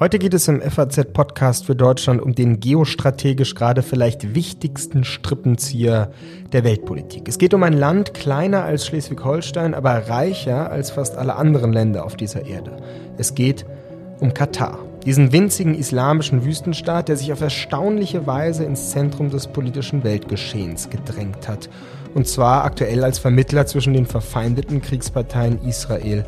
Heute geht es im FAZ-Podcast für Deutschland um den geostrategisch gerade vielleicht wichtigsten Strippenzieher der Weltpolitik. Es geht um ein Land kleiner als Schleswig-Holstein, aber reicher als fast alle anderen Länder auf dieser Erde. Es geht um Katar, diesen winzigen islamischen Wüstenstaat, der sich auf erstaunliche Weise ins Zentrum des politischen Weltgeschehens gedrängt hat. Und zwar aktuell als Vermittler zwischen den verfeindeten Kriegsparteien Israel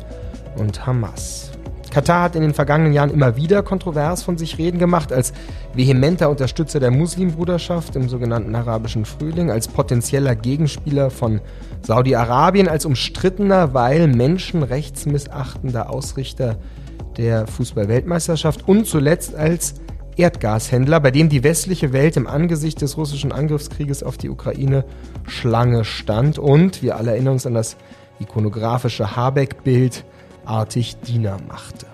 und Hamas. Katar hat in den vergangenen Jahren immer wieder kontrovers von sich reden gemacht, als vehementer Unterstützer der Muslimbruderschaft im sogenannten arabischen Frühling, als potenzieller Gegenspieler von Saudi-Arabien, als umstrittener, weil menschenrechtsmissachtender Ausrichter der Fußball-Weltmeisterschaft und zuletzt als Erdgashändler, bei dem die westliche Welt im Angesicht des russischen Angriffskrieges auf die Ukraine Schlange stand und, wir alle erinnern uns an das ikonografische Habeck-Bild, artig Diener machte.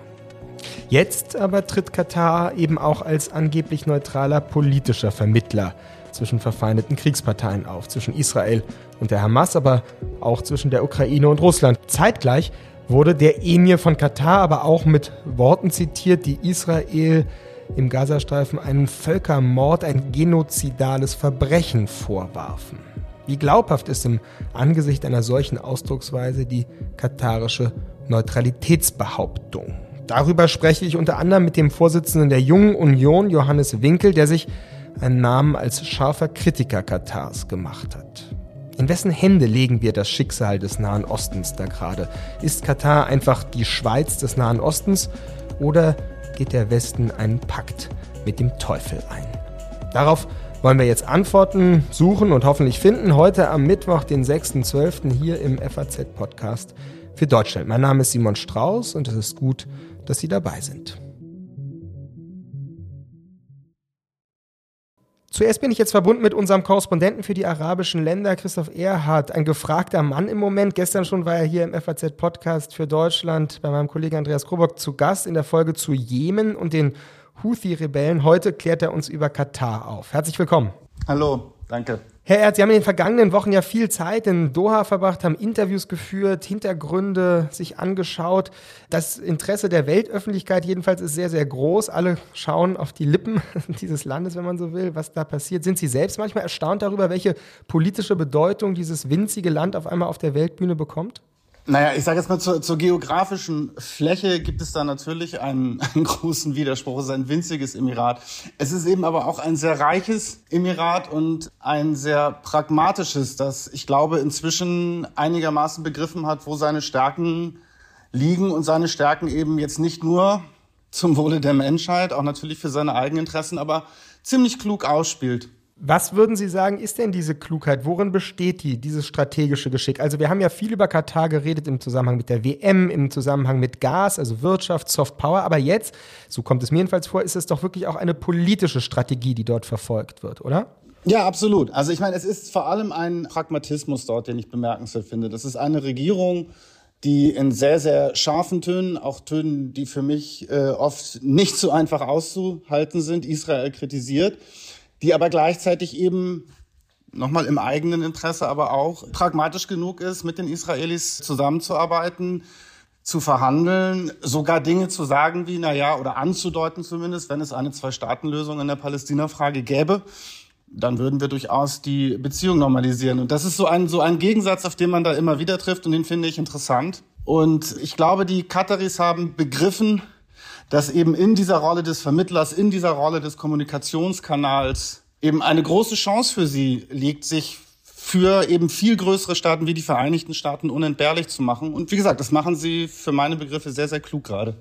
Jetzt aber tritt Katar eben auch als angeblich neutraler politischer Vermittler zwischen verfeindeten Kriegsparteien auf, zwischen Israel und der Hamas, aber auch zwischen der Ukraine und Russland. Zeitgleich wurde der Emir von Katar aber auch mit Worten zitiert, die Israel im Gazastreifen einen Völkermord, ein genozidales Verbrechen vorwarfen. Wie glaubhaft ist im Angesicht einer solchen Ausdrucksweise die katarische Neutralitätsbehauptung? Darüber spreche ich unter anderem mit dem Vorsitzenden der Jungen Union, Johannes Winkel, der sich einen Namen als scharfer Kritiker Katars gemacht hat. In wessen Hände legen wir das Schicksal des Nahen Ostens da gerade? Ist Katar einfach die Schweiz des Nahen Ostens oder geht der Westen einen Pakt mit dem Teufel ein? Darauf wollen wir jetzt Antworten suchen und hoffentlich finden. Heute am Mittwoch, den 6.12. hier im FAZ-Podcast für Deutschland. Mein Name ist Simon Strauß und es ist gut, dass Sie dabei sind. Zuerst bin ich jetzt verbunden mit unserem Korrespondenten für die arabischen Länder, Christoph Erhardt, ein gefragter Mann im Moment. Gestern schon war er hier im FAZ-Podcast für Deutschland bei meinem Kollegen Andreas Krobock zu Gast in der Folge zu Jemen und den Houthi-Rebellen. Heute klärt er uns über Katar auf. Herzlich willkommen. Hallo, danke. Herr Erz, Sie haben in den vergangenen Wochen ja viel Zeit in Doha verbracht, haben Interviews geführt, Hintergründe sich angeschaut. Das Interesse der Weltöffentlichkeit jedenfalls ist sehr, sehr groß. Alle schauen auf die Lippen dieses Landes, wenn man so will, was da passiert. Sind Sie selbst manchmal erstaunt darüber, welche politische Bedeutung dieses winzige Land auf einmal auf der Weltbühne bekommt? Naja, ich sage jetzt mal zur, zur geografischen Fläche gibt es da natürlich einen, einen großen Widerspruch. Es ist ein winziges Emirat. Es ist eben aber auch ein sehr reiches Emirat und ein sehr pragmatisches, das ich glaube inzwischen einigermaßen begriffen hat, wo seine Stärken liegen und seine Stärken eben jetzt nicht nur zum Wohle der Menschheit, auch natürlich für seine eigenen Interessen, aber ziemlich klug ausspielt. Was würden Sie sagen, ist denn diese Klugheit? Worin besteht die, dieses strategische Geschick? Also wir haben ja viel über Katar geredet im Zusammenhang mit der WM, im Zusammenhang mit Gas, also Wirtschaft, Soft Power. Aber jetzt, so kommt es mir jedenfalls vor, ist es doch wirklich auch eine politische Strategie, die dort verfolgt wird, oder? Ja, absolut. Also ich meine, es ist vor allem ein Pragmatismus dort, den ich bemerkenswert finde. Das ist eine Regierung, die in sehr, sehr scharfen Tönen, auch Tönen, die für mich äh, oft nicht so einfach auszuhalten sind, Israel kritisiert die aber gleichzeitig eben nochmal im eigenen Interesse, aber auch pragmatisch genug ist, mit den Israelis zusammenzuarbeiten, zu verhandeln, sogar Dinge zu sagen wie, na ja, oder anzudeuten zumindest, wenn es eine Zwei-Staaten-Lösung in der Palästina-Frage gäbe, dann würden wir durchaus die Beziehung normalisieren. Und das ist so ein, so ein Gegensatz, auf den man da immer wieder trifft und den finde ich interessant. Und ich glaube, die Kataris haben begriffen, dass eben in dieser Rolle des Vermittlers, in dieser Rolle des Kommunikationskanals eben eine große Chance für sie liegt, sich für eben viel größere Staaten wie die Vereinigten Staaten unentbehrlich zu machen. Und wie gesagt, das machen sie für meine Begriffe sehr, sehr klug gerade.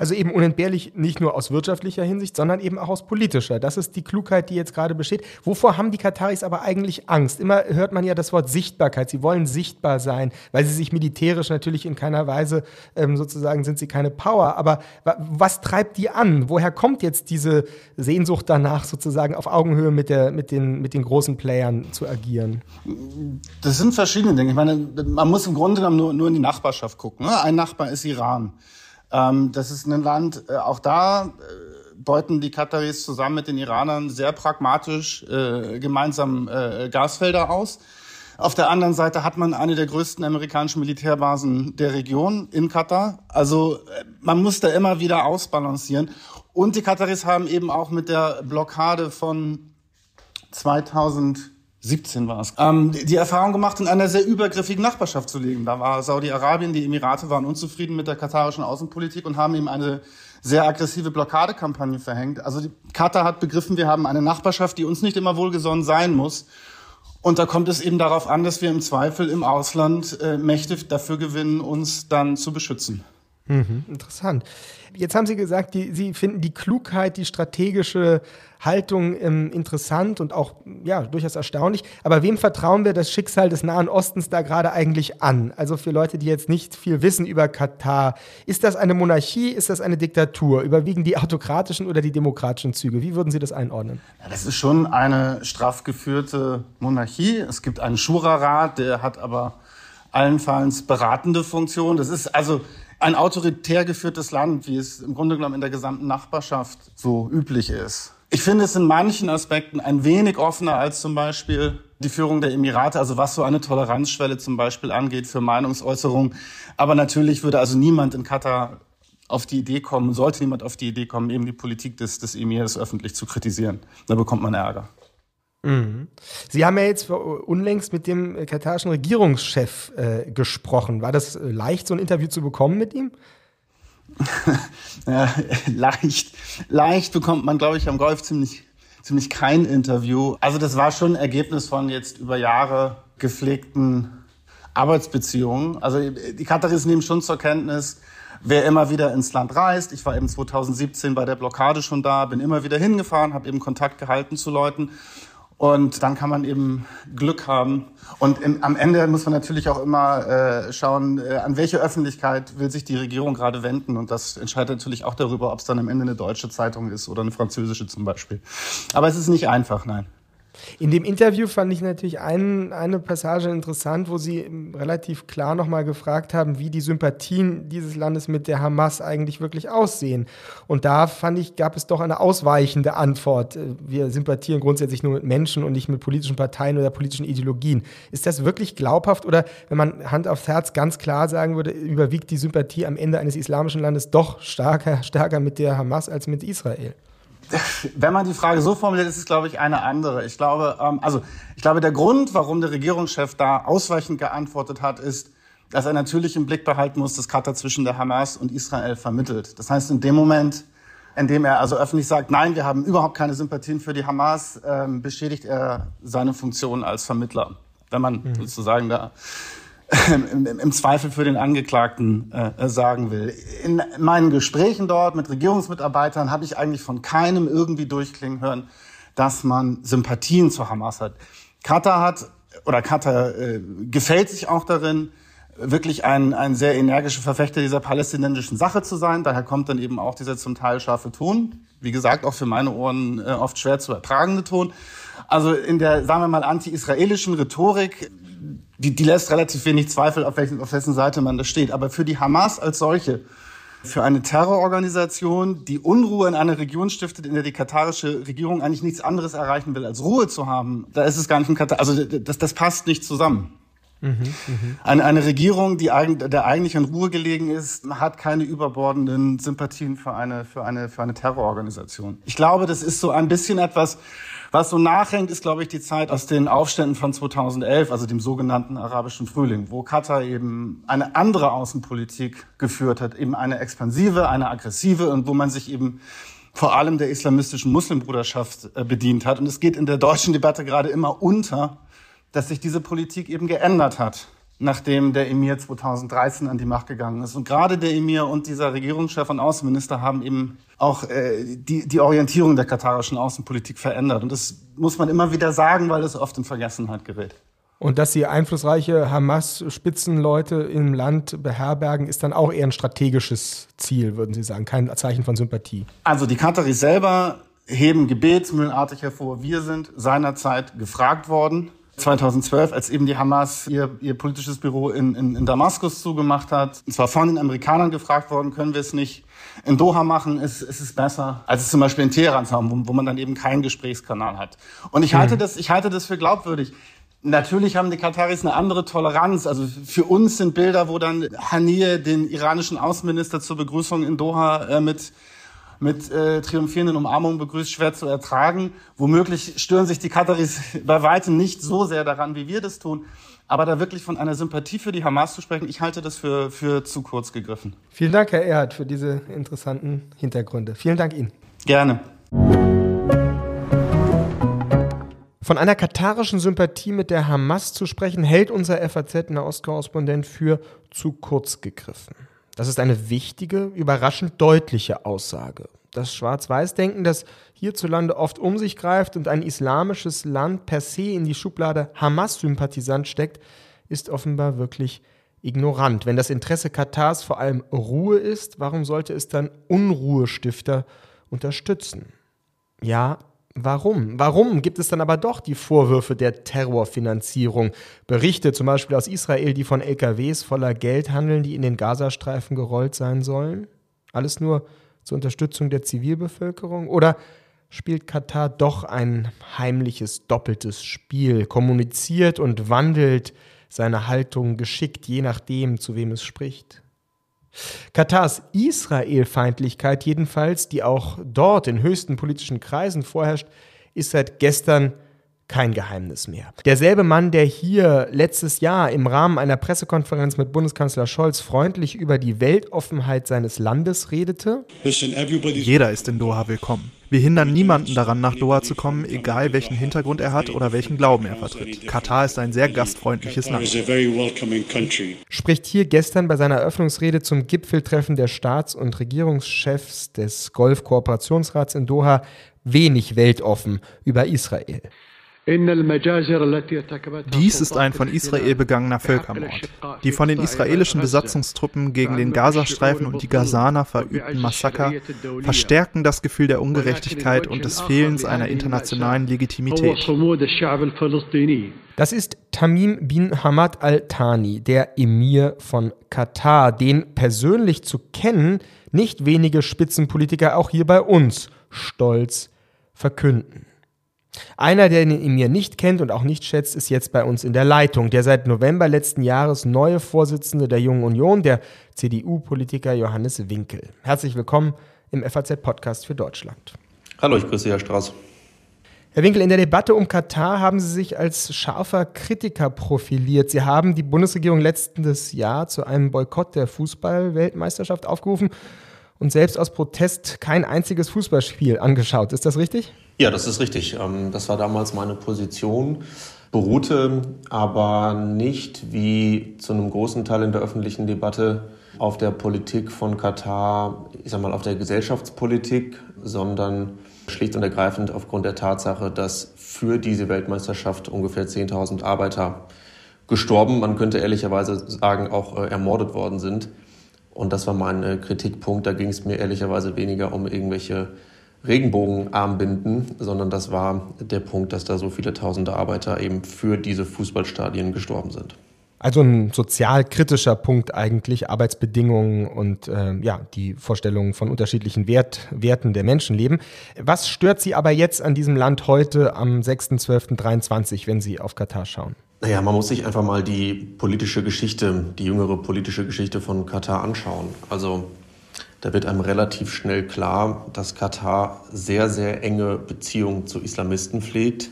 Also eben unentbehrlich nicht nur aus wirtschaftlicher Hinsicht, sondern eben auch aus politischer. Das ist die Klugheit, die jetzt gerade besteht. Wovor haben die Kataris aber eigentlich Angst? Immer hört man ja das Wort Sichtbarkeit. Sie wollen sichtbar sein, weil sie sich militärisch natürlich in keiner Weise ähm, sozusagen sind sie keine Power. Aber was treibt die an? Woher kommt jetzt diese Sehnsucht danach, sozusagen auf Augenhöhe mit, der, mit, den, mit den großen Playern zu agieren? Das sind verschiedene Dinge. Ich meine, man muss im Grunde genommen nur, nur in die Nachbarschaft gucken. Ne? Ein Nachbar ist Iran. Ähm, das ist ein Land, äh, auch da äh, beuten die Kataris zusammen mit den Iranern sehr pragmatisch äh, gemeinsam äh, Gasfelder aus. Auf der anderen Seite hat man eine der größten amerikanischen Militärbasen der Region in Katar. Also äh, man muss da immer wieder ausbalancieren. Und die Kataris haben eben auch mit der Blockade von 2017 war es, ähm, die Erfahrung gemacht, in einer sehr übergriffigen Nachbarschaft zu leben. Da war Saudi-Arabien, die Emirate waren unzufrieden mit der katarischen Außenpolitik und haben eben eine sehr aggressive Blockadekampagne verhängt. Also die, Katar hat begriffen, wir haben eine Nachbarschaft, die uns nicht immer wohlgesonnen sein muss. Und da kommt es eben darauf an, dass wir im Zweifel im Ausland äh, Mächte dafür gewinnen, uns dann zu beschützen. Mhm, interessant. Jetzt haben Sie gesagt, die, Sie finden die Klugheit, die strategische Haltung ähm, interessant und auch ja durchaus erstaunlich. Aber wem vertrauen wir das Schicksal des Nahen Ostens da gerade eigentlich an? Also für Leute, die jetzt nicht viel wissen über Katar, ist das eine Monarchie? Ist das eine Diktatur? Überwiegen die autokratischen oder die demokratischen Züge? Wie würden Sie das einordnen? Ja, das ist schon eine straff geführte Monarchie. Es gibt einen Schura-Rat, der hat aber allenfalls beratende Funktion. Das ist also ein autoritär geführtes Land, wie es im Grunde genommen in der gesamten Nachbarschaft so üblich ist. Ich finde es in manchen Aspekten ein wenig offener als zum Beispiel die Führung der Emirate, also was so eine Toleranzschwelle zum Beispiel angeht für Meinungsäußerungen. Aber natürlich würde also niemand in Katar auf die Idee kommen, sollte niemand auf die Idee kommen, eben die Politik des, des Emirs öffentlich zu kritisieren. Da bekommt man Ärger. Mhm. Sie haben ja jetzt unlängst mit dem katarischen Regierungschef äh, gesprochen. War das äh, leicht, so ein Interview zu bekommen mit ihm? ja, leicht, leicht bekommt man, glaube ich, am Golf ziemlich, ziemlich kein Interview. Also das war schon Ergebnis von jetzt über Jahre gepflegten Arbeitsbeziehungen. Also die Kataris nehmen schon zur Kenntnis, wer immer wieder ins Land reist. Ich war eben 2017 bei der Blockade schon da, bin immer wieder hingefahren, habe eben Kontakt gehalten zu Leuten. Und dann kann man eben Glück haben. Und im, am Ende muss man natürlich auch immer äh, schauen, äh, an welche Öffentlichkeit will sich die Regierung gerade wenden. Und das entscheidet natürlich auch darüber, ob es dann am Ende eine deutsche Zeitung ist oder eine französische zum Beispiel. Aber es ist nicht einfach, nein. In dem Interview fand ich natürlich ein, eine Passage interessant, wo Sie relativ klar nochmal gefragt haben, wie die Sympathien dieses Landes mit der Hamas eigentlich wirklich aussehen. Und da fand ich, gab es doch eine ausweichende Antwort. Wir sympathieren grundsätzlich nur mit Menschen und nicht mit politischen Parteien oder politischen Ideologien. Ist das wirklich glaubhaft oder, wenn man Hand aufs Herz ganz klar sagen würde, überwiegt die Sympathie am Ende eines islamischen Landes doch stärker, stärker mit der Hamas als mit Israel? Wenn man die Frage so formuliert, ist es, glaube ich, eine andere. Ich glaube, ähm, also ich glaube, der Grund, warum der Regierungschef da ausweichend geantwortet hat, ist, dass er natürlich im Blick behalten muss, dass Katar zwischen der Hamas und Israel vermittelt. Das heißt, in dem Moment, in dem er also öffentlich sagt, nein, wir haben überhaupt keine Sympathien für die Hamas, ähm, beschädigt er seine Funktion als Vermittler. Wenn man mhm. sozusagen da im, im, Zweifel für den Angeklagten äh, sagen will. In meinen Gesprächen dort mit Regierungsmitarbeitern habe ich eigentlich von keinem irgendwie durchklingen hören, dass man Sympathien zur Hamas hat. Katar hat oder Katar äh, gefällt sich auch darin, wirklich ein, ein sehr energischer Verfechter dieser palästinensischen Sache zu sein. Daher kommt dann eben auch dieser zum Teil scharfe Ton. Wie gesagt, auch für meine Ohren äh, oft schwer zu ertragende Ton. Also in der, sagen wir mal, anti-israelischen Rhetorik die, die lässt relativ wenig Zweifel, auf, welchen, auf wessen Seite man da steht. Aber für die Hamas als solche, für eine Terrororganisation, die Unruhe in einer Region stiftet, in der die katarische Regierung eigentlich nichts anderes erreichen will, als Ruhe zu haben, da ist es gar nicht ein Katar, also das, das passt nicht zusammen. Mhm, mh. eine, eine Regierung, die eigentlich, der eigentlich an Ruhe gelegen ist, hat keine überbordenden Sympathien für eine, für eine, für eine Terrororganisation. Ich glaube, das ist so ein bisschen etwas, was so nachhängt, ist, glaube ich, die Zeit aus den Aufständen von 2011, also dem sogenannten arabischen Frühling, wo Katar eben eine andere Außenpolitik geführt hat, eben eine expansive, eine aggressive und wo man sich eben vor allem der islamistischen Muslimbruderschaft äh, bedient hat. Und es geht in der deutschen Debatte gerade immer unter, dass sich diese Politik eben geändert hat nachdem der Emir 2013 an die Macht gegangen ist. Und gerade der Emir und dieser Regierungschef und Außenminister haben eben auch äh, die, die Orientierung der katarischen Außenpolitik verändert. Und das muss man immer wieder sagen, weil es oft in Vergessenheit gerät. Und dass sie einflussreiche Hamas-Spitzenleute im Land beherbergen, ist dann auch eher ein strategisches Ziel, würden Sie sagen, kein Zeichen von Sympathie. Also die Kataris selber heben gebetsmühlenartig hervor. Wir sind seinerzeit gefragt worden, 2012, als eben die Hamas ihr, ihr politisches Büro in, in, in Damaskus zugemacht hat. Und zwar von den Amerikanern gefragt worden, können wir es nicht in Doha machen, ist, ist es besser, als es zum Beispiel in Teheran zu haben, wo, wo man dann eben keinen Gesprächskanal hat. Und ich halte, mhm. das, ich halte das für glaubwürdig. Natürlich haben die Kataris eine andere Toleranz. Also für uns sind Bilder, wo dann Haniyeh den iranischen Außenminister zur Begrüßung in Doha äh, mit mit äh, triumphierenden Umarmungen begrüßt, schwer zu ertragen. Womöglich stören sich die Kataris bei weitem nicht so sehr daran, wie wir das tun. Aber da wirklich von einer Sympathie für die Hamas zu sprechen, ich halte das für, für zu kurz gegriffen. Vielen Dank, Herr Erhard, für diese interessanten Hintergründe. Vielen Dank Ihnen. Gerne. Von einer katarischen Sympathie mit der Hamas zu sprechen, hält unser FAZ-Nahostkorrespondent für zu kurz gegriffen. Das ist eine wichtige, überraschend deutliche Aussage. Das Schwarz-Weiß-Denken, das hierzulande oft um sich greift und ein islamisches Land per se in die Schublade Hamas-Sympathisant steckt, ist offenbar wirklich ignorant. Wenn das Interesse Katars vor allem Ruhe ist, warum sollte es dann Unruhestifter unterstützen? Ja, Warum? Warum gibt es dann aber doch die Vorwürfe der Terrorfinanzierung? Berichte zum Beispiel aus Israel, die von LKWs voller Geld handeln, die in den Gazastreifen gerollt sein sollen? Alles nur zur Unterstützung der Zivilbevölkerung? Oder spielt Katar doch ein heimliches doppeltes Spiel, kommuniziert und wandelt seine Haltung geschickt, je nachdem, zu wem es spricht? Katars Israel-Feindlichkeit jedenfalls, die auch dort in höchsten politischen Kreisen vorherrscht, ist seit gestern kein Geheimnis mehr. Derselbe Mann, der hier letztes Jahr im Rahmen einer Pressekonferenz mit Bundeskanzler Scholz freundlich über die Weltoffenheit seines Landes redete. Jeder ist in Doha willkommen. Wir hindern niemanden daran, nach Doha zu kommen, egal welchen Hintergrund er hat oder welchen Glauben er vertritt. Katar ist ein sehr gastfreundliches Land. Spricht hier gestern bei seiner Eröffnungsrede zum Gipfeltreffen der Staats- und Regierungschefs des Golf-Kooperationsrats in Doha wenig weltoffen über Israel. Dies ist ein von Israel begangener Völkermord. Die von den israelischen Besatzungstruppen gegen den Gazastreifen und die Gazaner verübten Massaker verstärken das Gefühl der Ungerechtigkeit und des Fehlens einer internationalen Legitimität. Das ist Tamim bin Hamad al-Thani, der Emir von Katar, den persönlich zu kennen nicht wenige Spitzenpolitiker auch hier bei uns stolz verkünden. Einer, der den Emir nicht kennt und auch nicht schätzt, ist jetzt bei uns in der Leitung. Der seit November letzten Jahres neue Vorsitzende der Jungen Union, der CDU-Politiker Johannes Winkel. Herzlich willkommen im FAZ-Podcast für Deutschland. Hallo, ich grüße Herr Strauß. Herr Winkel, in der Debatte um Katar haben Sie sich als scharfer Kritiker profiliert. Sie haben die Bundesregierung letztes Jahr zu einem Boykott der Fußball-Weltmeisterschaft aufgerufen und selbst aus Protest kein einziges Fußballspiel angeschaut. Ist das richtig? Ja, das ist richtig. Ähm, das war damals meine Position, beruhte aber nicht wie zu einem großen Teil in der öffentlichen Debatte auf der Politik von Katar, ich sag mal auf der Gesellschaftspolitik, sondern schlicht und ergreifend aufgrund der Tatsache, dass für diese Weltmeisterschaft ungefähr 10.000 Arbeiter gestorben, man könnte ehrlicherweise sagen auch äh, ermordet worden sind. Und das war mein äh, Kritikpunkt. Da ging es mir ehrlicherweise weniger um irgendwelche Regenbogenarmbinden, sondern das war der Punkt, dass da so viele tausende Arbeiter eben für diese Fußballstadien gestorben sind. Also ein sozialkritischer Punkt eigentlich, Arbeitsbedingungen und äh, ja, die Vorstellungen von unterschiedlichen Wert, Werten der Menschenleben. Was stört Sie aber jetzt an diesem Land heute am 6.12.23, wenn Sie auf Katar schauen? Naja, man muss sich einfach mal die politische Geschichte, die jüngere politische Geschichte von Katar anschauen. Also da wird einem relativ schnell klar, dass Katar sehr, sehr enge Beziehungen zu Islamisten pflegt.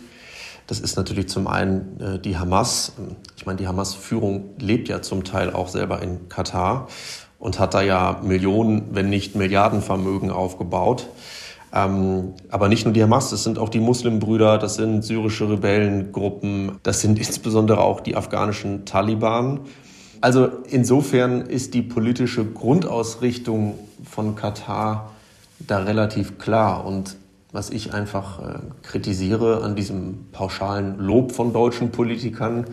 Das ist natürlich zum einen äh, die Hamas. Ich meine, die Hamas-Führung lebt ja zum Teil auch selber in Katar und hat da ja Millionen, wenn nicht Milliardenvermögen aufgebaut. Ähm, aber nicht nur die Hamas, das sind auch die Muslimbrüder, das sind syrische Rebellengruppen, das sind insbesondere auch die afghanischen Taliban. Also insofern ist die politische Grundausrichtung von Katar da relativ klar. Und was ich einfach äh, kritisiere an diesem pauschalen Lob von deutschen Politikern,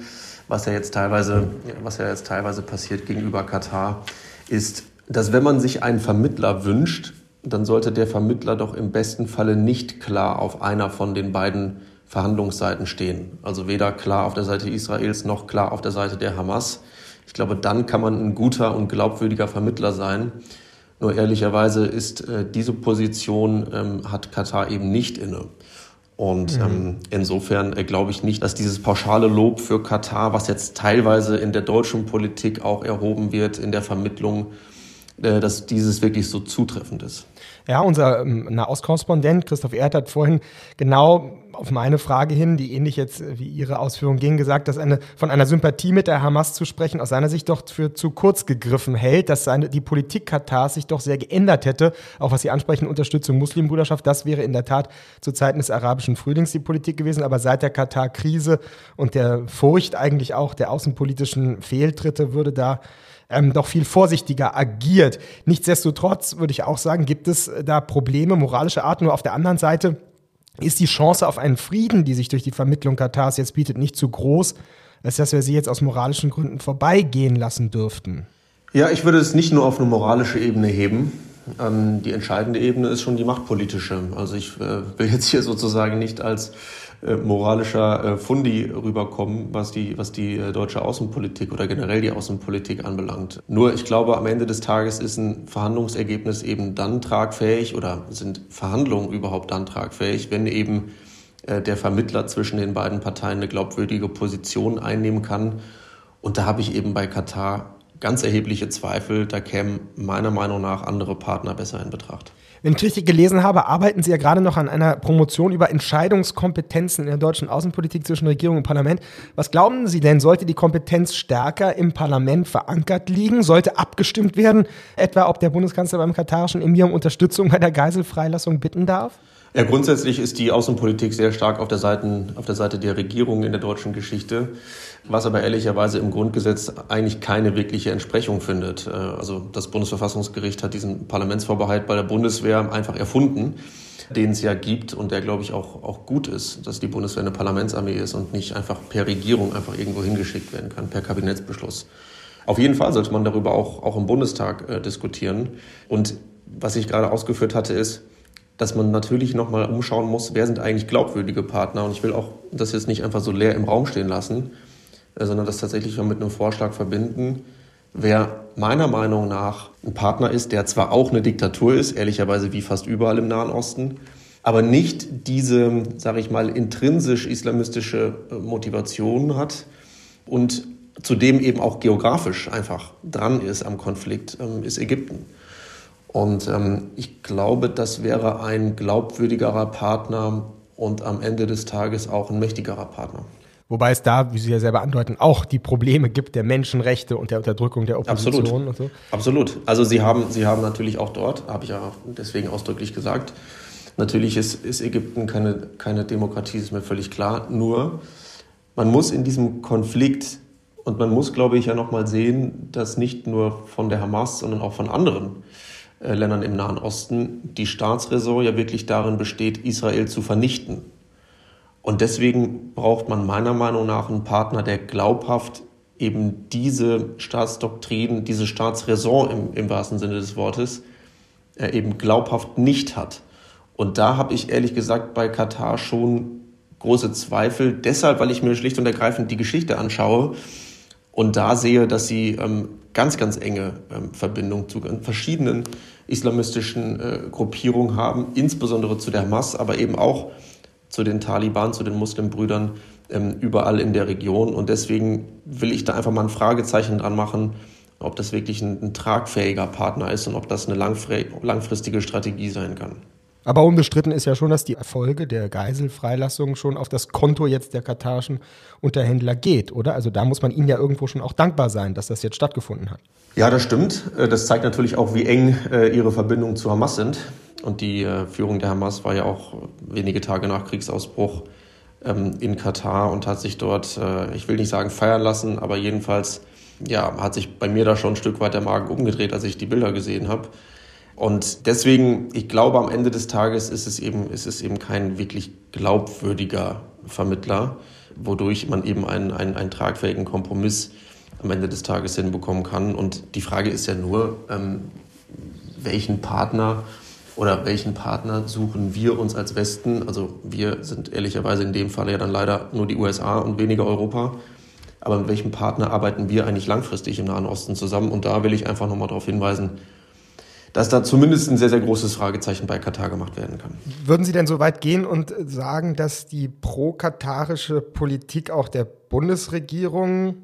was ja jetzt teilweise, was ja jetzt teilweise passiert gegenüber Katar, ist, dass wenn man sich einen Vermittler wünscht, dann sollte der Vermittler doch im besten Falle nicht klar auf einer von den beiden Verhandlungsseiten stehen. Also weder klar auf der Seite Israels noch klar auf der Seite der Hamas. Ich glaube, dann kann man ein guter und glaubwürdiger Vermittler sein. Nur ehrlicherweise ist äh, diese Position ähm, hat Katar eben nicht inne. Und mhm. ähm, insofern äh, glaube ich nicht, dass dieses pauschale Lob für Katar, was jetzt teilweise in der deutschen Politik auch erhoben wird, in der Vermittlung, dass dieses wirklich so zutreffend ist. Ja, unser ähm, Nahostkorrespondent Christoph Erd hat vorhin genau auf meine Frage hin, die ähnlich jetzt äh, wie Ihre Ausführung ging, gesagt, dass eine, von einer Sympathie mit der Hamas zu sprechen aus seiner Sicht doch für zu kurz gegriffen hält, dass seine, die Politik Katars sich doch sehr geändert hätte, auch was Sie ansprechen, Unterstützung Muslimbruderschaft, das wäre in der Tat zu Zeiten des arabischen Frühlings die Politik gewesen, aber seit der Katar-Krise und der Furcht eigentlich auch der außenpolitischen Fehltritte würde da ähm, doch viel vorsichtiger agiert. Nichtsdestotrotz würde ich auch sagen, gibt es da Probleme moralischer Art. Nur auf der anderen Seite ist die Chance auf einen Frieden, die sich durch die Vermittlung Katars jetzt bietet, nicht zu groß, als dass wir sie jetzt aus moralischen Gründen vorbeigehen lassen dürften. Ja, ich würde es nicht nur auf eine moralische Ebene heben. Ähm, die entscheidende Ebene ist schon die machtpolitische. Also ich äh, will jetzt hier sozusagen nicht als äh, moralischer äh, Fundi rüberkommen, was die, was die äh, deutsche Außenpolitik oder generell die Außenpolitik anbelangt. Nur ich glaube, am Ende des Tages ist ein Verhandlungsergebnis eben dann tragfähig oder sind Verhandlungen überhaupt dann tragfähig, wenn eben der Vermittler zwischen den beiden Parteien eine glaubwürdige Position einnehmen kann. Und da habe ich eben bei Katar ganz erhebliche Zweifel. Da kämen meiner Meinung nach andere Partner besser in Betracht. Wenn ich richtig gelesen habe, arbeiten Sie ja gerade noch an einer Promotion über Entscheidungskompetenzen in der deutschen Außenpolitik zwischen Regierung und Parlament. Was glauben Sie denn, sollte die Kompetenz stärker im Parlament verankert liegen? Sollte abgestimmt werden, etwa ob der Bundeskanzler beim katarischen Emir um Unterstützung bei der Geiselfreilassung bitten darf? Ja, grundsätzlich ist die Außenpolitik sehr stark auf der, Seite, auf der Seite der Regierung in der deutschen Geschichte, was aber ehrlicherweise im Grundgesetz eigentlich keine wirkliche Entsprechung findet. Äh, also das Bundesverfassungsgericht hat diesen Parlamentsvorbehalt bei der Bundeswehr einfach erfunden, den es ja gibt und der, glaube ich, auch, auch gut ist, dass die Bundeswehr eine Parlamentsarmee ist und nicht einfach per Regierung einfach irgendwo hingeschickt werden kann, per Kabinettsbeschluss. Auf jeden Fall sollte man darüber auch, auch im Bundestag äh, diskutieren. Und was ich gerade ausgeführt hatte, ist, dass man natürlich nochmal umschauen muss, wer sind eigentlich glaubwürdige Partner. Und ich will auch das jetzt nicht einfach so leer im Raum stehen lassen, äh, sondern das tatsächlich mit einem Vorschlag verbinden, wer meiner Meinung nach ein Partner ist, der zwar auch eine Diktatur ist, ehrlicherweise wie fast überall im Nahen Osten, aber nicht diese, sage ich mal, intrinsisch islamistische äh, Motivation hat und zudem eben auch geografisch einfach dran ist am Konflikt, ähm, ist Ägypten. Und ähm, ich glaube, das wäre ein glaubwürdigerer Partner und am Ende des Tages auch ein mächtigerer Partner. Wobei es da, wie Sie ja selber andeuten, auch die Probleme gibt der Menschenrechte und der Unterdrückung der Opposition Absolut. und so. Absolut. Also Sie haben, Sie haben natürlich auch dort, habe ich ja deswegen ausdrücklich gesagt, natürlich ist, ist Ägypten keine, keine Demokratie, ist mir völlig klar. Nur, man muss in diesem Konflikt und man muss, glaube ich, ja nochmal sehen, dass nicht nur von der Hamas, sondern auch von anderen Ländern im Nahen Osten die Staatsräson ja wirklich darin besteht, Israel zu vernichten. Und deswegen braucht man meiner Meinung nach einen Partner, der glaubhaft eben diese Staatsdoktrin, diese Staatsräson im, im wahrsten Sinne des Wortes, äh, eben glaubhaft nicht hat. Und da habe ich ehrlich gesagt bei Katar schon große Zweifel, deshalb, weil ich mir schlicht und ergreifend die Geschichte anschaue und da sehe, dass sie ähm, ganz, ganz enge ähm, Verbindungen zu verschiedenen islamistischen äh, Gruppierungen haben, insbesondere zu der Hamas, aber eben auch zu den Taliban, zu den Muslimbrüdern ähm, überall in der Region. Und deswegen will ich da einfach mal ein Fragezeichen dran machen, ob das wirklich ein, ein tragfähiger Partner ist und ob das eine langfristige Strategie sein kann. Aber unbestritten ist ja schon, dass die Erfolge der Geiselfreilassung schon auf das Konto jetzt der katarischen Unterhändler geht, oder? Also da muss man ihnen ja irgendwo schon auch dankbar sein, dass das jetzt stattgefunden hat. Ja, das stimmt. Äh, das zeigt natürlich auch, wie eng äh, ihre Verbindungen zu Hamas sind. Und die äh, Führung der Hamas war ja auch wenige Tage nach Kriegsausbruch ähm, in Katar und hat sich dort, ich will nicht sagen feiern lassen, aber jedenfalls ja, hat sich bei mir da schon ein Stück weit der Magen umgedreht, als ich die Bilder gesehen habe. Und deswegen, ich glaube, am Ende des Tages ist es eben, ist es eben kein wirklich glaubwürdiger Vermittler, wodurch man eben einen, einen, einen tragfähigen Kompromiss am Ende des Tages hinbekommen kann. Und die Frage ist ja nur, ähm, welchen Partner oder welchen Partner suchen wir uns als Westen? Also wir sind ehrlicherweise in dem Fall ja dann leider nur die USA und weniger Europa. Aber mit welchem Partner arbeiten wir eigentlich langfristig im Nahen Osten zusammen? Und da will ich einfach nochmal darauf hinweisen, dass da zumindest ein sehr, sehr großes Fragezeichen bei Katar gemacht werden kann. Würden Sie denn so weit gehen und sagen, dass die pro-katarische Politik auch der Bundesregierung,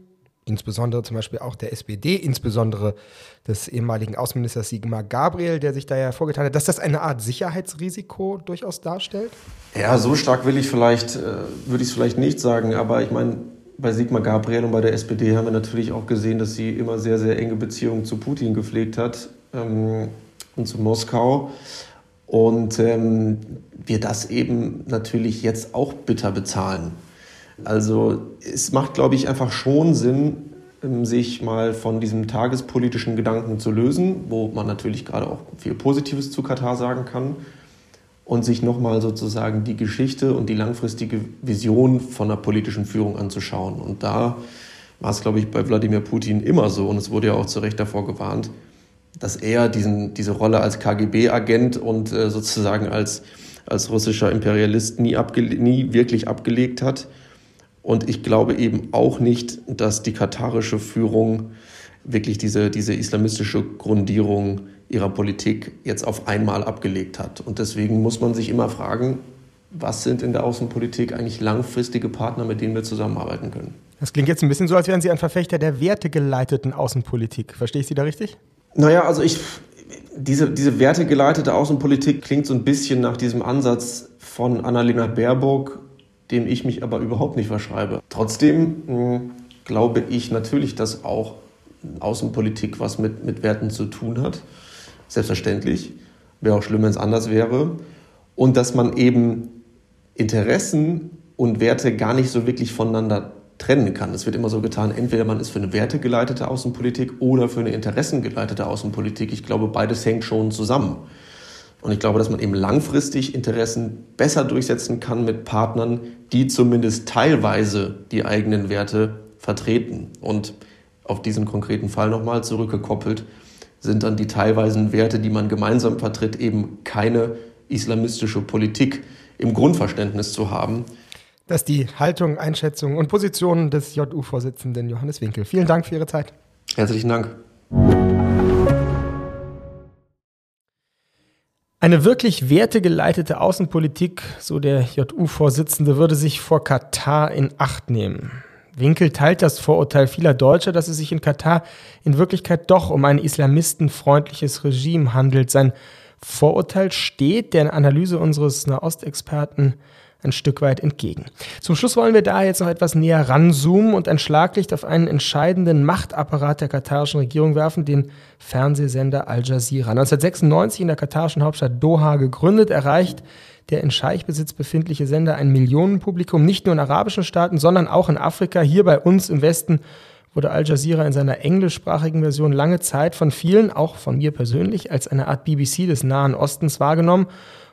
insbesondere zum Beispiel auch der SPD, insbesondere des ehemaligen Außenministers Sigmar Gabriel, der sich da ja vorgetan hat, dass das eine Art Sicherheitsrisiko durchaus darstellt? Ja, so stark will ich vielleicht, äh, würde ich es vielleicht nicht sagen, aber ich meine, bei Sigmar Gabriel und bei der SPD haben wir natürlich auch gesehen, dass sie immer sehr, sehr enge Beziehungen zu Putin gepflegt hat ähm, und zu Moskau. Und ähm, wir das eben natürlich jetzt auch bitter bezahlen. Also es macht, glaube ich, einfach schon Sinn, ähm, sich mal von diesem tagespolitischen Gedanken zu lösen, wo man natürlich gerade auch viel Positives zu Katar sagen kann, und sich nochmal sozusagen die Geschichte und die langfristige Vision von der politischen Führung anzuschauen. Und da war es, glaube ich, bei Wladimir Putin immer so, und es wurde ja auch zu Recht davor gewarnt, dass er diesen, diese Rolle als KGB-Agent und äh, sozusagen als, als russischer Imperialist nie, nie wirklich abgelegt hat. Und ich glaube eben auch nicht, dass die katarische Führung wirklich diese, diese islamistische Grundierung ihrer Politik jetzt auf einmal abgelegt hat. Und deswegen muss man sich immer fragen, was sind in der Außenpolitik eigentlich langfristige Partner, mit denen wir zusammenarbeiten können? Das klingt jetzt ein bisschen so, als wären Sie ein Verfechter der wertegeleiteten Außenpolitik. Verstehe ich Sie da richtig? Naja, also ich, diese, diese wertegeleitete Außenpolitik klingt so ein bisschen nach diesem Ansatz von Annalena Baerbock, dem ich mich aber überhaupt nicht verschreibe. Trotzdem mh, hm, glaube ich natürlich, dass auch Außenpolitik was mit, mit Werten zu tun hat. Selbstverständlich. Wäre auch schlimm, wenn es anders wäre. Und dass man eben Interessen und Werte gar nicht so wirklich voneinander trennen kann. Es wird immer so getan, entweder man ist für eine wertegeleitete Außenpolitik oder für eine interessengeleitete Außenpolitik. Ich glaube, beides hängt schon zusammen. Und ich glaube, dass man eben langfristig Interessen besser durchsetzen kann mit Partnern, die zumindest teilweise die eigenen Werte vertreten. Und auf diesen konkreten Fall nochmal zurückgekoppelt, sind dann die teilweisen Werte, die man gemeinsam vertritt, eben keine islamistische Politik im Grundverständnis zu haben, das ist die Haltung, Einschätzung und Position des JU-Vorsitzenden Johannes Winkel. Vielen Dank für Ihre Zeit. Herzlichen Dank. Eine wirklich wertegeleitete Außenpolitik, so der JU-Vorsitzende, würde sich vor Katar in Acht nehmen. Winkel teilt das Vorurteil vieler Deutscher, dass es sich in Katar in Wirklichkeit doch um ein islamistenfreundliches Regime handelt. Sein Vorurteil steht der Analyse unseres Nahostexperten ein Stück weit entgegen. Zum Schluss wollen wir da jetzt noch etwas näher ranzoomen und ein Schlaglicht auf einen entscheidenden Machtapparat der katarischen Regierung werfen, den Fernsehsender Al Jazeera. 1996 in der katarischen Hauptstadt Doha gegründet, erreicht der in Scheichbesitz befindliche Sender ein Millionenpublikum, nicht nur in arabischen Staaten, sondern auch in Afrika. Hier bei uns im Westen wurde Al Jazeera in seiner englischsprachigen Version lange Zeit von vielen, auch von mir persönlich, als eine Art BBC des Nahen Ostens wahrgenommen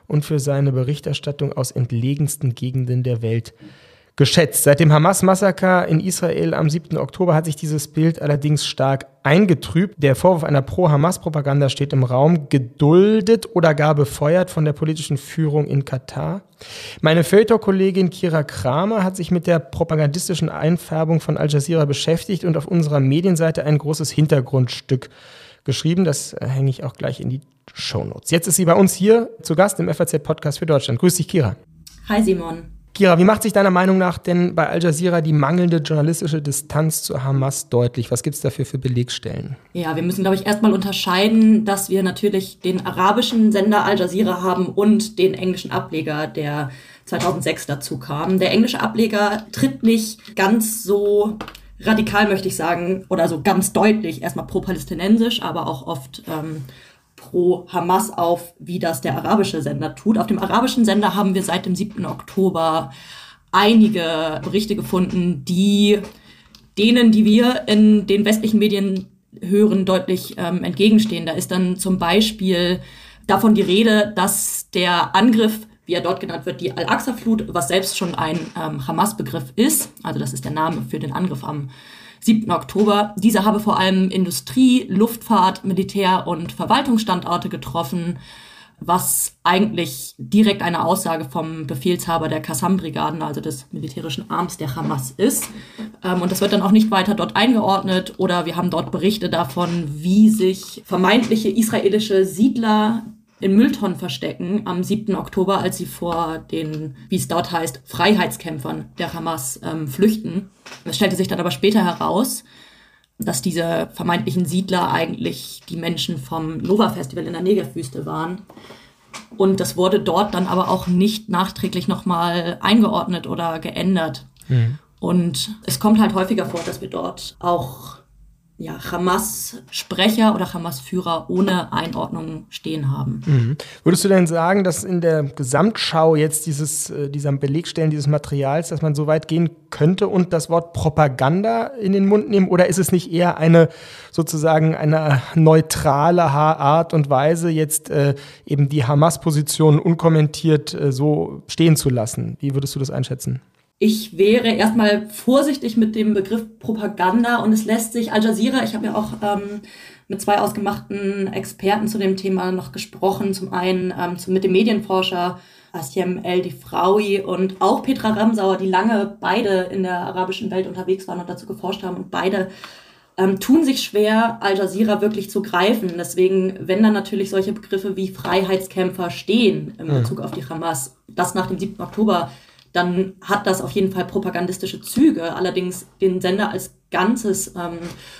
und für seine Berichterstattung aus entlegensten Gegenden der Welt geschätzt. Seit dem Hamas-Massaker in Israel am 7. Oktober hat sich dieses Bild allerdings stark eingetrübt. Der Vorwurf einer Pro-Hamas-Propaganda steht im Raum, geduldet oder gar befeuert von der politischen Führung in Katar. Meine Feuilleton-Kollegin Kira Kramer hat sich mit der propagandistischen Einfärbung von Al Jazeera beschäftigt und auf unserer Medienseite ein großes Hintergrundstück geschrieben. Das äh, hänge ich auch gleich in die Shownotes. Jetzt ist sie bei uns hier zu Gast im FAZ-Podcast für Deutschland. Grüß dich, Kira. Hi, Simon. Kira, wie macht sich deiner Meinung nach denn bei Al Jazeera die mangelnde journalistische Distanz zu Hamas deutlich? Was gibt es dafür für Belegstellen? Ja, wir müssen, glaube ich, erstmal unterscheiden, dass wir natürlich den arabischen Sender Al Jazeera haben und den englischen Ableger, der 2006 dazu kam. Der englische Ableger tritt nicht ganz so radikal, möchte ich sagen, oder so ganz deutlich erstmal pro-palästinensisch, aber auch oft ähm, pro Hamas auf, wie das der arabische Sender tut. Auf dem arabischen Sender haben wir seit dem 7. Oktober einige Berichte gefunden, die denen, die wir in den westlichen Medien hören, deutlich ähm, entgegenstehen. Da ist dann zum Beispiel davon die Rede, dass der Angriff, wie er dort genannt wird, die Al-Aqsa-Flut, was selbst schon ein ähm, Hamas-Begriff ist, also das ist der Name für den Angriff am 7. Oktober. Dieser habe vor allem Industrie, Luftfahrt, Militär- und Verwaltungsstandorte getroffen. was eigentlich direkt eine Aussage vom Befehlshaber der Qassam-Brigaden, also des militärischen Arms der Hamas ist. Ähm, und das wird dann auch nicht weiter dort eingeordnet oder wir haben dort Berichte davon, wie sich vermeintliche israelische Siedler in Mülltonnen verstecken am 7. Oktober, als sie vor den, wie es dort heißt, Freiheitskämpfern der Hamas ähm, flüchten. Es stellte sich dann aber später heraus, dass diese vermeintlichen Siedler eigentlich die Menschen vom Nova-Festival in der Negerwüste waren. Und das wurde dort dann aber auch nicht nachträglich nochmal eingeordnet oder geändert. Mhm. Und es kommt halt häufiger vor, dass wir dort auch ja, Hamas-Sprecher oder Hamas-Führer ohne Einordnung stehen haben. Mhm. Würdest du denn sagen, dass in der Gesamtschau jetzt dieses, äh, dieser Belegstellen dieses Materials, dass man so weit gehen könnte und das Wort Propaganda in den Mund nehmen? Oder ist es nicht eher eine sozusagen eine neutrale Art und Weise, jetzt äh, eben die Hamas-Position unkommentiert äh, so stehen zu lassen? Wie würdest du das einschätzen? Ich wäre erstmal vorsichtig mit dem Begriff Propaganda und es lässt sich Al Jazeera, ich habe ja auch ähm, mit zwei ausgemachten Experten zu dem Thema noch gesprochen. Zum einen ähm, mit dem Medienforscher Asiem El Difraoui und auch Petra Ramsauer, die lange beide in der arabischen Welt unterwegs waren und dazu geforscht haben und beide ähm, tun sich schwer, Al Jazeera wirklich zu greifen. Deswegen, wenn dann natürlich solche Begriffe wie Freiheitskämpfer stehen in Bezug mhm. auf die Hamas, das nach dem 7. Oktober dann hat das auf jeden Fall propagandistische Züge. Allerdings den Sender als Ganzes ähm,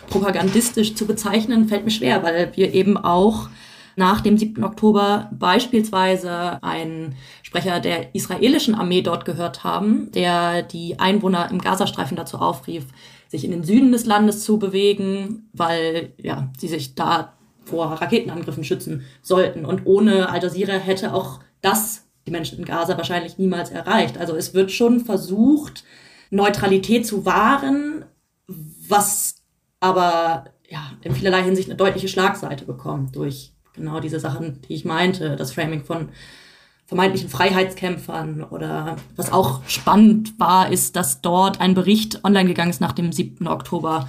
propagandistisch zu bezeichnen, fällt mir schwer, weil wir eben auch nach dem 7. Oktober beispielsweise einen Sprecher der israelischen Armee dort gehört haben, der die Einwohner im Gazastreifen dazu aufrief, sich in den Süden des Landes zu bewegen, weil ja, sie sich da vor Raketenangriffen schützen sollten. Und ohne Al Jazeera hätte auch das die Menschen in Gaza wahrscheinlich niemals erreicht. Also es wird schon versucht, Neutralität zu wahren, was aber ja, in vielerlei Hinsicht eine deutliche Schlagseite bekommt durch genau diese Sachen, die ich meinte, das Framing von vermeintlichen Freiheitskämpfern oder was auch spannend war, ist, dass dort ein Bericht online gegangen ist nach dem 7. Oktober,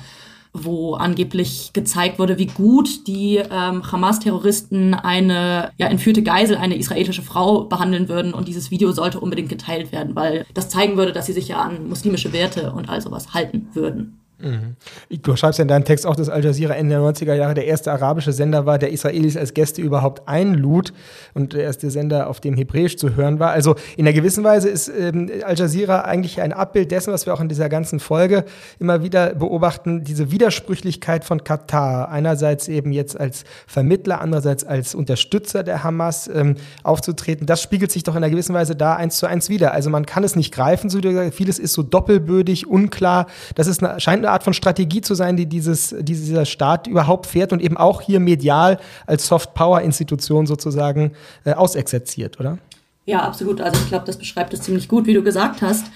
wo angeblich gezeigt wurde, wie gut die ähm, Hamas-Terroristen eine ja, entführte Geisel, eine israelische Frau behandeln würden. Und dieses Video sollte unbedingt geteilt werden, weil das zeigen würde, dass sie sich ja an muslimische Werte und all sowas halten würden. Mhm. Du schreibst ja in deinem Text auch, dass Al Jazeera Ende der 90er Jahre der erste arabische Sender war, der Israelis als Gäste überhaupt einlud und der erste Sender, auf dem Hebräisch zu hören war. Also in einer gewissen Weise ist ähm, Al Jazeera eigentlich ein Abbild dessen, was wir auch in dieser ganzen Folge immer wieder beobachten, diese Widersprüchlichkeit von Katar. Einerseits eben jetzt als Vermittler, andererseits als Unterstützer der Hamas ähm, aufzutreten. Das spiegelt sich doch in einer gewissen Weise da eins zu eins wieder. Also man kann es nicht greifen, so vieles ist so doppelbödig, unklar. Das ist eine, scheint eine Art von Strategie zu sein, die dieses, dieser Staat überhaupt fährt und eben auch hier medial als Soft-Power-Institution sozusagen äh, ausexerziert, oder? Ja, absolut. Also ich glaube, das beschreibt es ziemlich gut, wie du gesagt hast.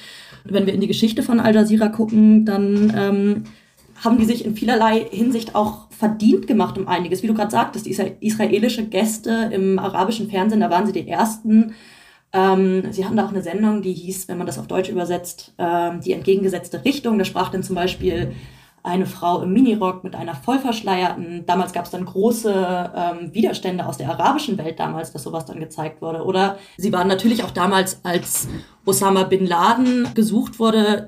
Wenn wir in die Geschichte von Al Jazeera gucken, dann ähm, haben die sich in vielerlei Hinsicht auch verdient gemacht um einiges. Wie du gerade sagtest, die israelische Gäste im arabischen Fernsehen, da waren sie die ersten, ähm, sie hatten da auch eine Sendung, die hieß, wenn man das auf Deutsch übersetzt, ähm, die entgegengesetzte Richtung. Da sprach dann zum Beispiel eine Frau im Minirock mit einer vollverschleierten. Damals gab es dann große ähm, Widerstände aus der arabischen Welt damals, dass sowas dann gezeigt wurde. Oder sie waren natürlich auch damals, als Osama bin Laden gesucht wurde,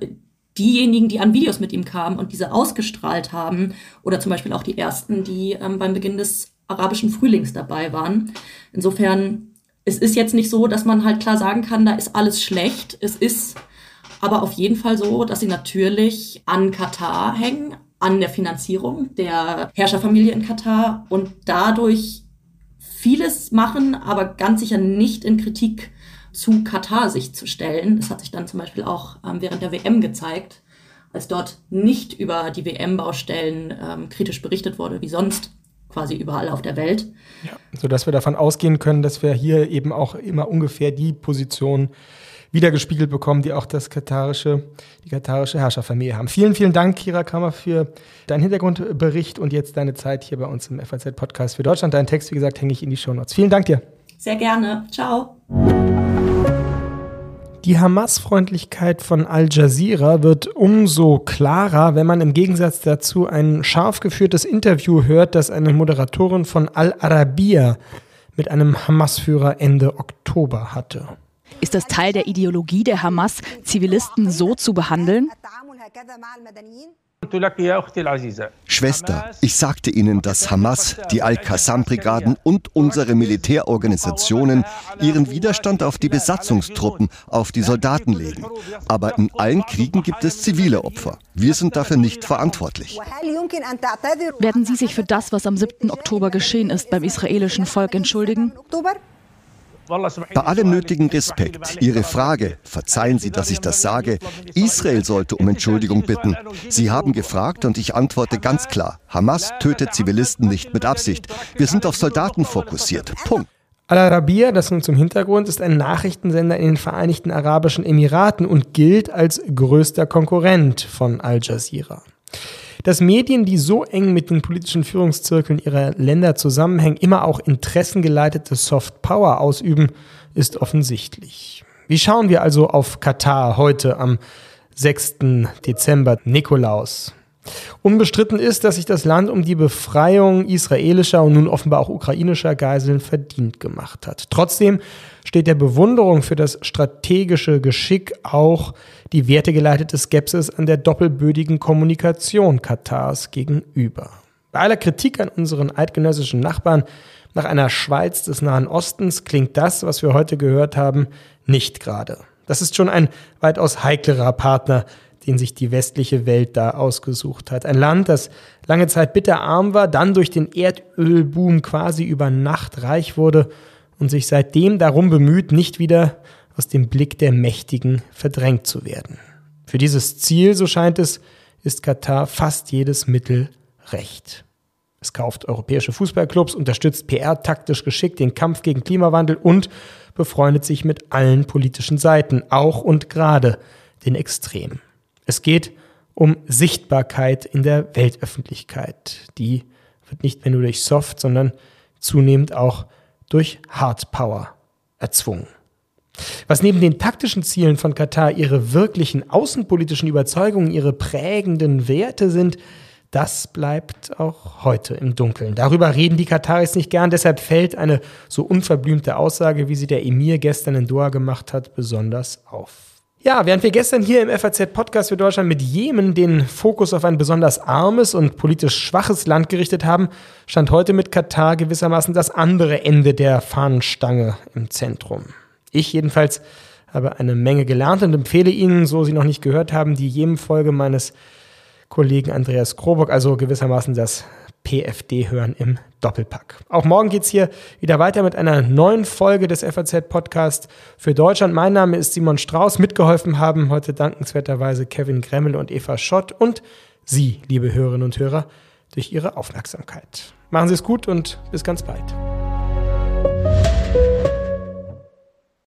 diejenigen, die an Videos mit ihm kamen und diese ausgestrahlt haben. Oder zum Beispiel auch die ersten, die ähm, beim Beginn des arabischen Frühlings dabei waren. Insofern es ist jetzt nicht so, dass man halt klar sagen kann, da ist alles schlecht. Es ist aber auf jeden Fall so, dass sie natürlich an Katar hängen, an der Finanzierung der Herrscherfamilie in Katar und dadurch vieles machen, aber ganz sicher nicht in Kritik zu Katar sich zu stellen. Das hat sich dann zum Beispiel auch ähm, während der WM gezeigt, als dort nicht über die WM-Baustellen ähm, kritisch berichtet wurde, wie sonst quasi überall auf der Welt. Ja, sodass wir davon ausgehen können, dass wir hier eben auch immer ungefähr die Position wiedergespiegelt bekommen, die auch das katarische, die katarische Herrscherfamilie haben. Vielen, vielen Dank, Kira Kammer, für deinen Hintergrundbericht und jetzt deine Zeit hier bei uns im FAZ-Podcast für Deutschland. Deinen Text, wie gesagt, hänge ich in die Show Notes. Vielen Dank dir. Sehr gerne. Ciao. Die Hamas-Freundlichkeit von Al Jazeera wird umso klarer, wenn man im Gegensatz dazu ein scharf geführtes Interview hört, das eine Moderatorin von Al Arabiya mit einem Hamas-Führer Ende Oktober hatte. Ist das Teil der Ideologie der Hamas, Zivilisten so zu behandeln? Schwester, ich sagte Ihnen, dass Hamas, die Al-Qassam-Brigaden und unsere Militärorganisationen ihren Widerstand auf die Besatzungstruppen, auf die Soldaten legen. Aber in allen Kriegen gibt es zivile Opfer. Wir sind dafür nicht verantwortlich. Werden Sie sich für das, was am 7. Oktober geschehen ist, beim israelischen Volk entschuldigen? Bei allem nötigen Respekt, Ihre Frage, verzeihen Sie, dass ich das sage, Israel sollte um Entschuldigung bitten. Sie haben gefragt und ich antworte ganz klar, Hamas tötet Zivilisten nicht mit Absicht. Wir sind auf Soldaten fokussiert. Punkt. Al-Arabiya, das nun zum Hintergrund, ist ein Nachrichtensender in den Vereinigten Arabischen Emiraten und gilt als größter Konkurrent von Al Jazeera. Dass Medien, die so eng mit den politischen Führungszirkeln ihrer Länder zusammenhängen, immer auch interessengeleitete Soft Power ausüben, ist offensichtlich. Wie schauen wir also auf Katar heute am 6. Dezember, Nikolaus? Unbestritten ist, dass sich das Land um die Befreiung israelischer und nun offenbar auch ukrainischer Geiseln verdient gemacht hat. Trotzdem steht der Bewunderung für das strategische Geschick auch die wertegeleitete Skepsis an der doppelbödigen Kommunikation Katars gegenüber. Bei aller Kritik an unseren eidgenössischen Nachbarn nach einer Schweiz des Nahen Ostens klingt das, was wir heute gehört haben, nicht gerade. Das ist schon ein weitaus heiklerer Partner, den sich die westliche Welt da ausgesucht hat. Ein Land, das lange Zeit bitterarm war, dann durch den Erdölboom quasi über Nacht reich wurde und sich seitdem darum bemüht, nicht wieder aus dem Blick der Mächtigen verdrängt zu werden. Für dieses Ziel, so scheint es, ist Katar fast jedes Mittel recht. Es kauft europäische Fußballclubs, unterstützt PR taktisch geschickt den Kampf gegen Klimawandel und befreundet sich mit allen politischen Seiten, auch und gerade den Extremen. Es geht um Sichtbarkeit in der Weltöffentlichkeit. Die wird nicht mehr nur durch Soft, sondern zunehmend auch durch Hard Power erzwungen. Was neben den taktischen Zielen von Katar ihre wirklichen außenpolitischen Überzeugungen, ihre prägenden Werte sind, das bleibt auch heute im Dunkeln. Darüber reden die Kataris nicht gern, deshalb fällt eine so unverblümte Aussage, wie sie der Emir gestern in Doha gemacht hat, besonders auf. Ja, während wir gestern hier im FAZ-Podcast für Deutschland mit Jemen den Fokus auf ein besonders armes und politisch schwaches Land gerichtet haben, stand heute mit Katar gewissermaßen das andere Ende der Fahnenstange im Zentrum. Ich jedenfalls habe eine Menge gelernt und empfehle Ihnen, so Sie noch nicht gehört haben, die Jemen-Folge meines Kollegen Andreas Krobock, also gewissermaßen das PFD hören im Doppelpack. Auch morgen geht es hier wieder weiter mit einer neuen Folge des FAZ-Podcasts für Deutschland. Mein Name ist Simon Strauß. Mitgeholfen haben heute dankenswerterweise Kevin Gremmel und Eva Schott und Sie, liebe Hörerinnen und Hörer, durch Ihre Aufmerksamkeit. Machen Sie es gut und bis ganz bald.